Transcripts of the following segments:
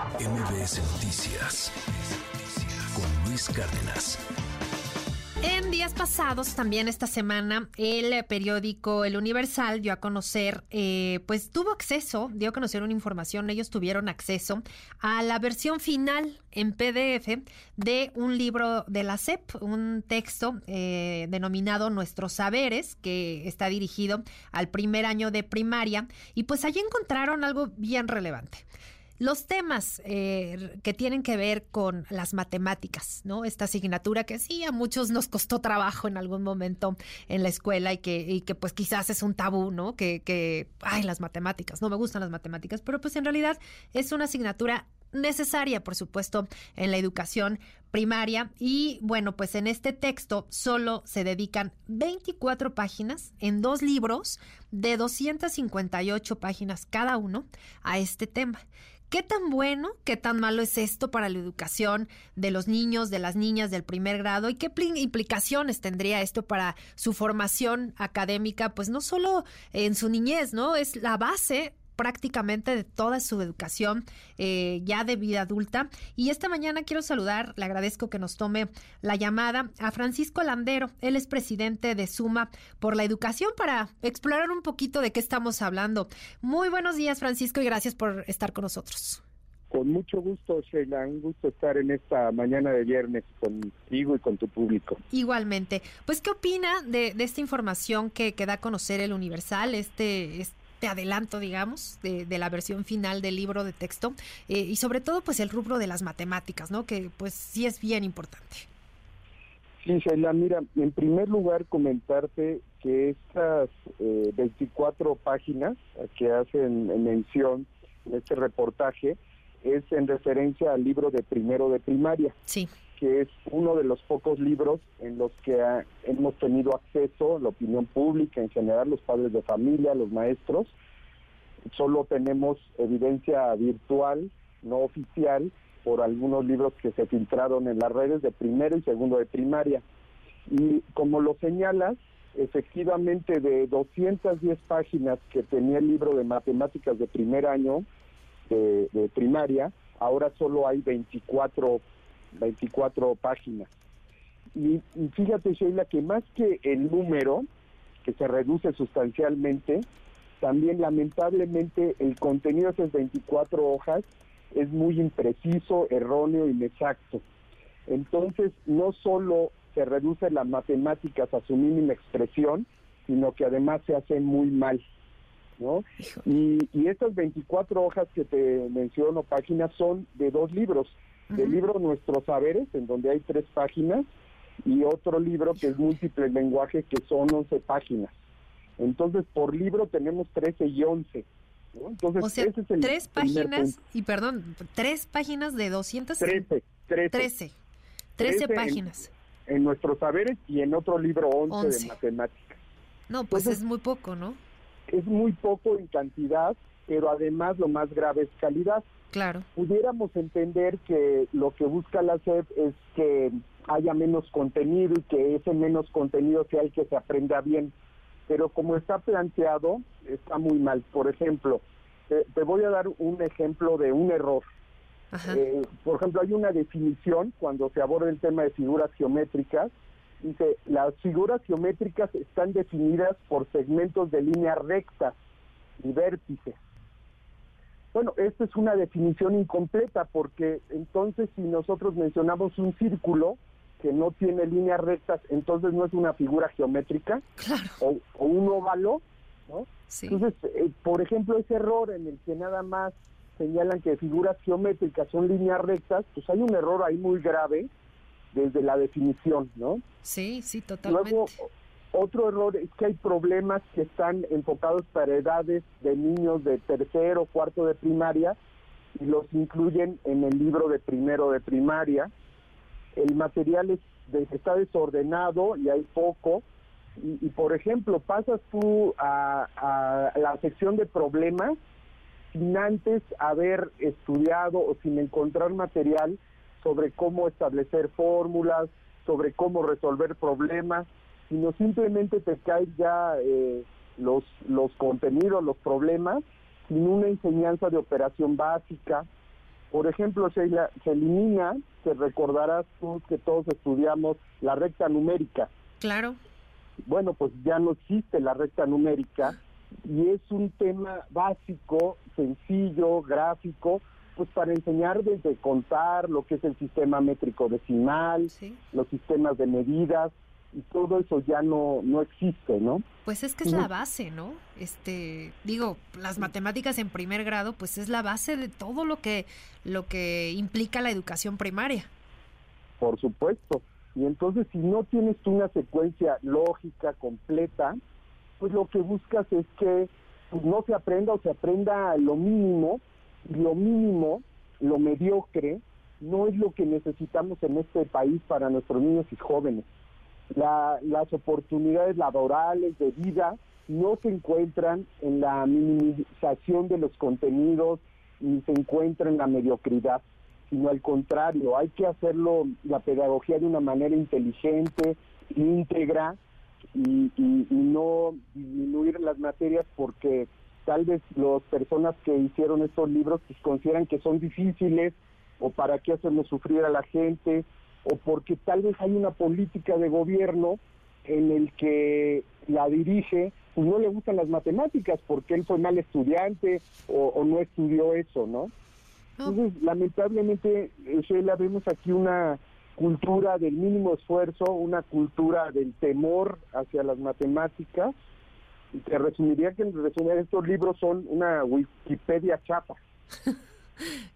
MBS Noticias con Luis Cárdenas. En días pasados, también esta semana, el periódico El Universal dio a conocer, eh, pues tuvo acceso, dio a conocer una información, ellos tuvieron acceso a la versión final en PDF de un libro de la SEP, un texto eh, denominado Nuestros Saberes, que está dirigido al primer año de primaria, y pues allí encontraron algo bien relevante. Los temas eh, que tienen que ver con las matemáticas, ¿no? Esta asignatura que sí a muchos nos costó trabajo en algún momento en la escuela y que, y que pues quizás es un tabú, ¿no? Que, que, ay, las matemáticas, no me gustan las matemáticas, pero pues en realidad es una asignatura necesaria, por supuesto, en la educación primaria. Y bueno, pues en este texto solo se dedican 24 páginas en dos libros de 258 páginas cada uno a este tema. ¿Qué tan bueno, qué tan malo es esto para la educación de los niños, de las niñas del primer grado y qué implicaciones tendría esto para su formación académica? Pues no solo en su niñez, ¿no? Es la base prácticamente de toda su educación eh, ya de vida adulta. Y esta mañana quiero saludar, le agradezco que nos tome la llamada a Francisco Landero. Él es presidente de Suma por la Educación para explorar un poquito de qué estamos hablando. Muy buenos días, Francisco, y gracias por estar con nosotros. Con mucho gusto, Sheila. Un gusto estar en esta mañana de viernes contigo y con tu público. Igualmente. Pues, ¿qué opina de, de esta información que, que, da a conocer el Universal, este, este te adelanto, digamos, de, la versión final del libro de texto eh, y sobre todo pues el rubro de las matemáticas, ¿no? Que pues sí es bien importante. Sí, Sheila, mira, en primer lugar comentarte que estas 24 eh, páginas que hacen mención en este reportaje es en referencia al libro de primero de primaria. Sí que es uno de los pocos libros en los que hemos tenido acceso, la opinión pública en general, los padres de familia, los maestros. Solo tenemos evidencia virtual, no oficial, por algunos libros que se filtraron en las redes de primero y segundo de primaria. Y como lo señalas, efectivamente de 210 páginas que tenía el libro de matemáticas de primer año de, de primaria, ahora solo hay 24 24 páginas. Y, fíjate, Sheila, que más que el número, que se reduce sustancialmente, también lamentablemente el contenido de esas 24 hojas es muy impreciso, erróneo, inexacto. Entonces, no solo se reduce las matemáticas a su mínima expresión, sino que además se hace muy mal. ¿no? Y, y estas 24 hojas que te menciono, páginas, son de dos libros del libro Nuestros Saberes, en donde hay tres páginas, y otro libro que es Múltiple Lenguaje, que son 11 páginas. Entonces, por libro tenemos 13 y 11. Entonces, o sea, ese es el tres páginas, y perdón, tres páginas de 200. 13. 13. 13, páginas. En, Nuestros Saberes y en otro libro 11, de matemáticas. No, pues es muy poco, ¿no? Es muy poco en cantidad, pero además lo más grave es calidad. Claro. Pudiéramos entender que lo que busca la SEP es que haya menos contenido y que ese menos contenido sea el que se aprenda bien. Pero como está planteado, está muy mal. Por ejemplo, te, voy a dar un ejemplo de un error. Eh, por ejemplo, hay una definición cuando se aborda el tema de figuras geométricas. Dice, las figuras geométricas están definidas por segmentos de línea recta y vértices. Bueno, esta es una definición incompleta porque entonces si nosotros mencionamos un círculo que no tiene líneas rectas, entonces no es una figura geométrica o, un óvalo, ¿no? Entonces, eh, por ejemplo, ese error en el que nada más señalan que figuras geométricas son líneas rectas, pues hay un error ahí muy grave desde la definición, ¿no? Sí, sí, totalmente. Otro error es que hay problemas que están enfocados para edades de niños de tercero, cuarto de primaria y los incluyen en el libro de primero de primaria. El material es, está desordenado y hay poco. Y, por ejemplo, pasas tú a la sección de problemas sin antes haber estudiado o sin encontrar material sobre cómo establecer fórmulas, sobre cómo resolver problemas sino simplemente te caen ya eh, los, los contenidos, los problemas, sin una enseñanza de operación básica. Por ejemplo, se, se elimina, te recordarás tú que todos estudiamos la recta numérica. Claro. Bueno, pues ya no existe la recta numérica y es un tema básico, sencillo, gráfico, pues para enseñar desde contar lo que es el sistema métrico decimal, los sistemas de medidas y todo eso ya no no existe, ¿no? Pues es que es la base, ¿no? Este, digo, las matemáticas en primer grado, pues es la base de todo lo que lo que implica la educación primaria. Por supuesto. Y entonces si no tienes una secuencia lógica completa, pues lo que buscas es que pues, no se aprenda o se aprenda lo mínimo, y lo mínimo, lo mediocre, no es lo que necesitamos en este país para nuestros niños y jóvenes. Las oportunidades laborales de vida no se encuentran en la minimización de los contenidos ni se encuentra en la mediocridad, sino al contrario, hay que hacerlo la pedagogía de una manera inteligente, íntegra, y, no disminuir las materias porque tal vez las personas que hicieron estos libros pues, consideran que son difíciles o para qué hacemos sufrir a la gente o porque tal vez hay una política de gobierno en el que la dirige pues no le gustan las matemáticas porque él fue mal estudiante o, no estudió eso, ¿no? Entonces, lamentablemente, Sheila, vemos aquí una cultura del mínimo esfuerzo, una cultura del temor hacia las matemáticas. Y te resumiría que en resumen estos libros son una Wikipedia chapa.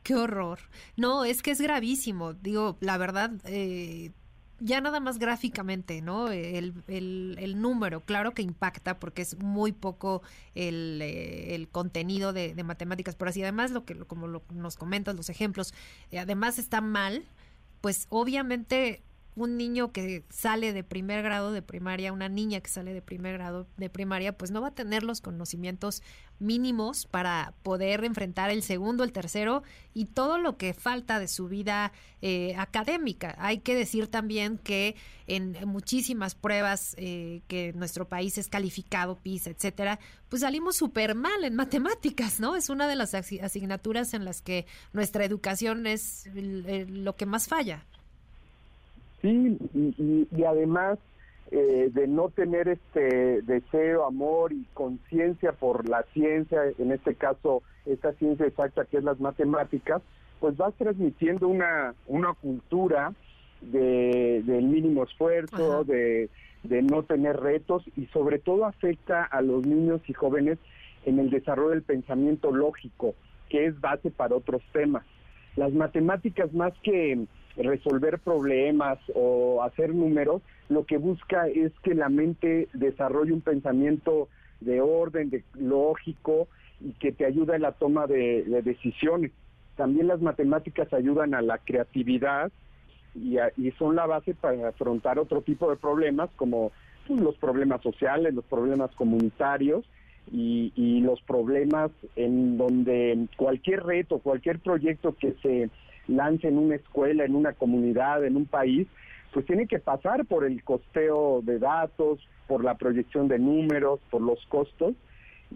Qué horror. No, es que es gravísimo. Digo, la verdad, eh, ya nada más gráficamente, ¿no? El, el, número, claro que impacta porque es muy poco el, eh, el contenido de, matemáticas, por así. Además, lo que como lo, nos comentas, los ejemplos, eh, además está mal pues obviamente un niño que sale de primer grado de primaria, una niña que sale de primer grado de primaria, pues no va a tener los conocimientos mínimos para poder enfrentar el segundo, el tercero y todo lo que falta de su vida eh, académica. Hay que decir también que en muchísimas pruebas eh, que nuestro país es calificado, PISA, etcétera, pues salimos súper mal en matemáticas, ¿no? Es una de las asignaturas en las que nuestra educación es lo que más falla. Sí, y, además eh, de no tener este deseo, amor y conciencia por la ciencia, en este caso esta ciencia exacta que es las matemáticas, pues vas transmitiendo una, una cultura de, del mínimo esfuerzo, de, de no tener retos y sobre todo afecta a los niños y jóvenes en el desarrollo del pensamiento lógico, que es base para otros temas. Las matemáticas más que resolver problemas o hacer números, lo que busca es que la mente desarrolle un pensamiento de orden, de lógico y que te ayuda en la toma de, decisiones. También las matemáticas ayudan a la creatividad y, son la base para afrontar otro tipo de problemas como pues, los problemas sociales, los problemas comunitarios y, y los problemas en donde cualquier reto, cualquier proyecto que se lance en una escuela, en una comunidad, en un país, pues tiene que pasar por el costeo de datos, por la proyección de números, por los costos.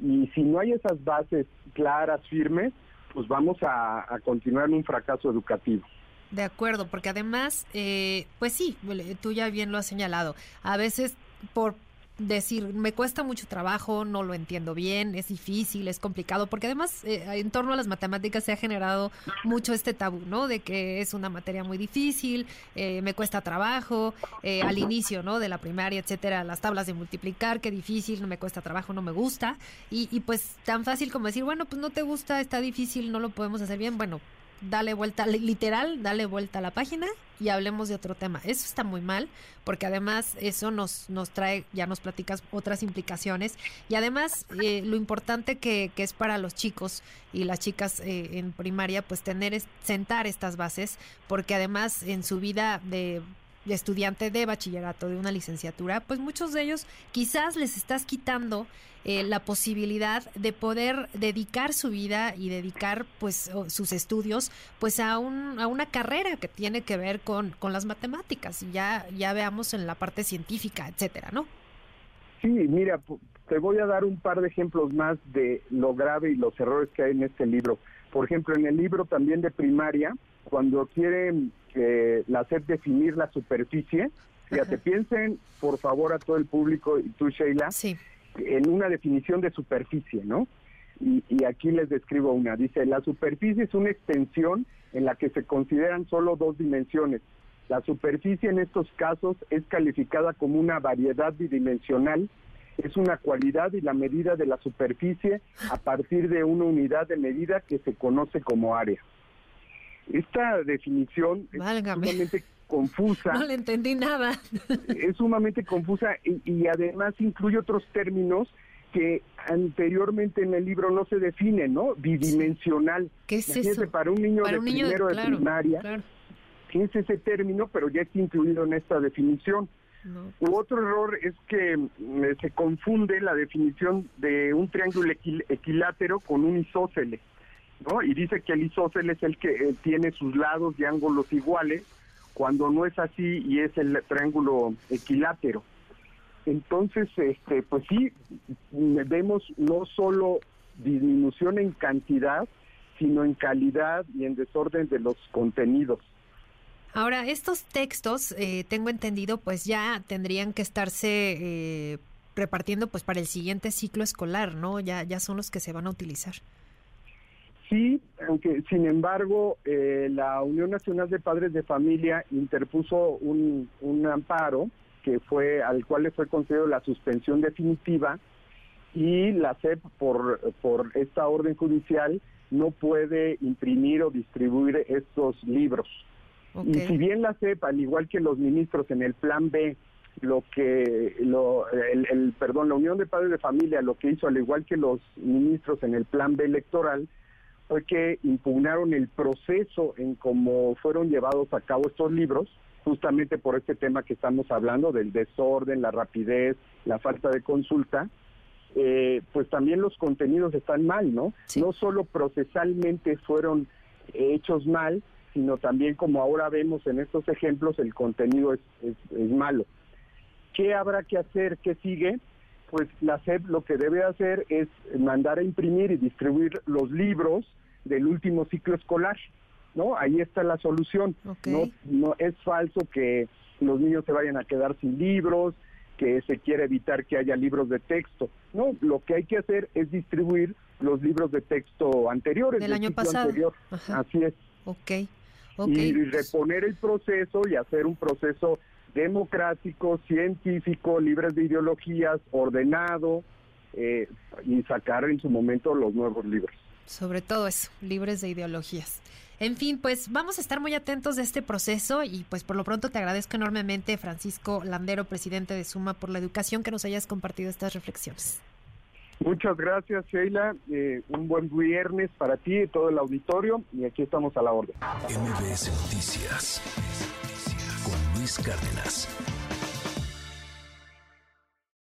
Y si no hay esas bases claras, firmes, pues vamos a, continuar en un fracaso educativo. De acuerdo, porque además, eh, pues sí, tú ya bien lo has señalado, a veces por decir, me cuesta mucho trabajo, no lo entiendo bien, es difícil, es complicado, porque además eh, en torno a las matemáticas se ha generado mucho este tabú, ¿no? De que es una materia muy difícil, eh, me cuesta trabajo, eh, al inicio, ¿no? De la primaria, etcétera, las tablas de multiplicar, qué difícil, no me cuesta trabajo, no me gusta, y, y pues tan fácil como decir, bueno, pues no te gusta, está difícil, no lo podemos hacer bien, bueno, dale vuelta, literal, dale vuelta a la página y hablemos de otro tema. Eso está muy mal, porque además eso nos, nos trae, ya nos platicas otras implicaciones, y además eh, lo importante que, que, es para los chicos y las chicas eh, en primaria, pues tener, sentar estas bases, porque además en su vida de estudiante de bachillerato, de una licenciatura, pues muchos de ellos quizás les estás quitando eh, la posibilidad de poder dedicar su vida y dedicar pues sus estudios pues a, un, a una carrera que tiene que ver con, con las matemáticas, ya, ya veamos en la parte científica, etcétera, ¿no? Sí, mira, te voy a dar un par de ejemplos más de lo grave y los errores que hay en este libro. Por ejemplo, en el libro también de primaria, cuando quieren la SEP definir la superficie, fíjate, piensen por favor a todo el público y tú, Sheila, en una definición de superficie, ¿no? Y, y aquí les describo una. Dice, la superficie es una extensión en la que se consideran solo dos dimensiones. La superficie en estos casos es calificada como una variedad bidimensional es una cualidad y la medida de la superficie a partir de una unidad de medida que se conoce como área. Esta definición es sumamente confusa. No le entendí nada. Es sumamente confusa y, además incluye otros términos que anteriormente en el libro no se definen, ¿no? Bidimensional. ¿Qué es eso? Para un niño de primero de primaria, ¿qué es ese término? Pero ya está incluido en esta definición. Otro error es que mm, se confunde la definición de un triángulo equilátero con un isósceles, ¿no? Y dice que el isósceles es el que eh, tiene sus lados y ángulos iguales, cuando no es así y es el triángulo equilátero. Entonces, este, pues sí, vemos no solo disminución en cantidad, sino en calidad y en desorden de los contenidos. Ahora, estos textos, eh, tengo entendido, pues ya tendrían que estarse eh, repartiendo pues para el siguiente ciclo escolar, ¿no? Ya, ya son los que se van a utilizar. Sí, aunque sin embargo eh, la Unión Nacional de Padres de Familia interpuso un, un amparo que fue al cual le fue concedido la suspensión definitiva y la SEP por, por esta orden judicial no puede imprimir o distribuir estos libros. Y si bien la CEP, al igual que los ministros en el Plan B, lo que lo, el, perdón la Unión de Padres de Familia lo que hizo al igual que los ministros en el Plan B electoral fue que impugnaron el proceso en cómo fueron llevados a cabo estos libros justamente por este tema que estamos hablando del desorden, la rapidez, la falta de consulta. Eh, pues también los contenidos están mal, ¿no? No solo procesalmente fueron hechos mal, sino también como ahora vemos en estos ejemplos, el contenido es, es, malo. ¿Qué habrá que hacer? ¿Qué sigue? Pues la SEP lo que debe hacer es mandar a imprimir y distribuir los libros del último ciclo escolar, ¿no? Ahí está la solución. No, no es falso que los niños se vayan a quedar sin libros, que se quiere evitar que haya libros de texto. No, lo que hay que hacer es distribuir los libros de texto anteriores. Del, año pasado. Así es. Ok y reponer el proceso y hacer un proceso democrático, científico, libre de ideologías, ordenado eh, y sacar en su momento los nuevos libros. Sobre todo eso, libres de ideologías. En fin, pues vamos a estar muy atentos de este proceso y pues por lo pronto te agradezco enormemente, Francisco Landero, presidente de Suma por la Educación, que nos hayas compartido estas reflexiones. Muchas gracias, Sheila. Eh, un buen viernes para ti y todo el auditorio. Y aquí estamos a la orden. MBS Noticias Luis Cárdenas.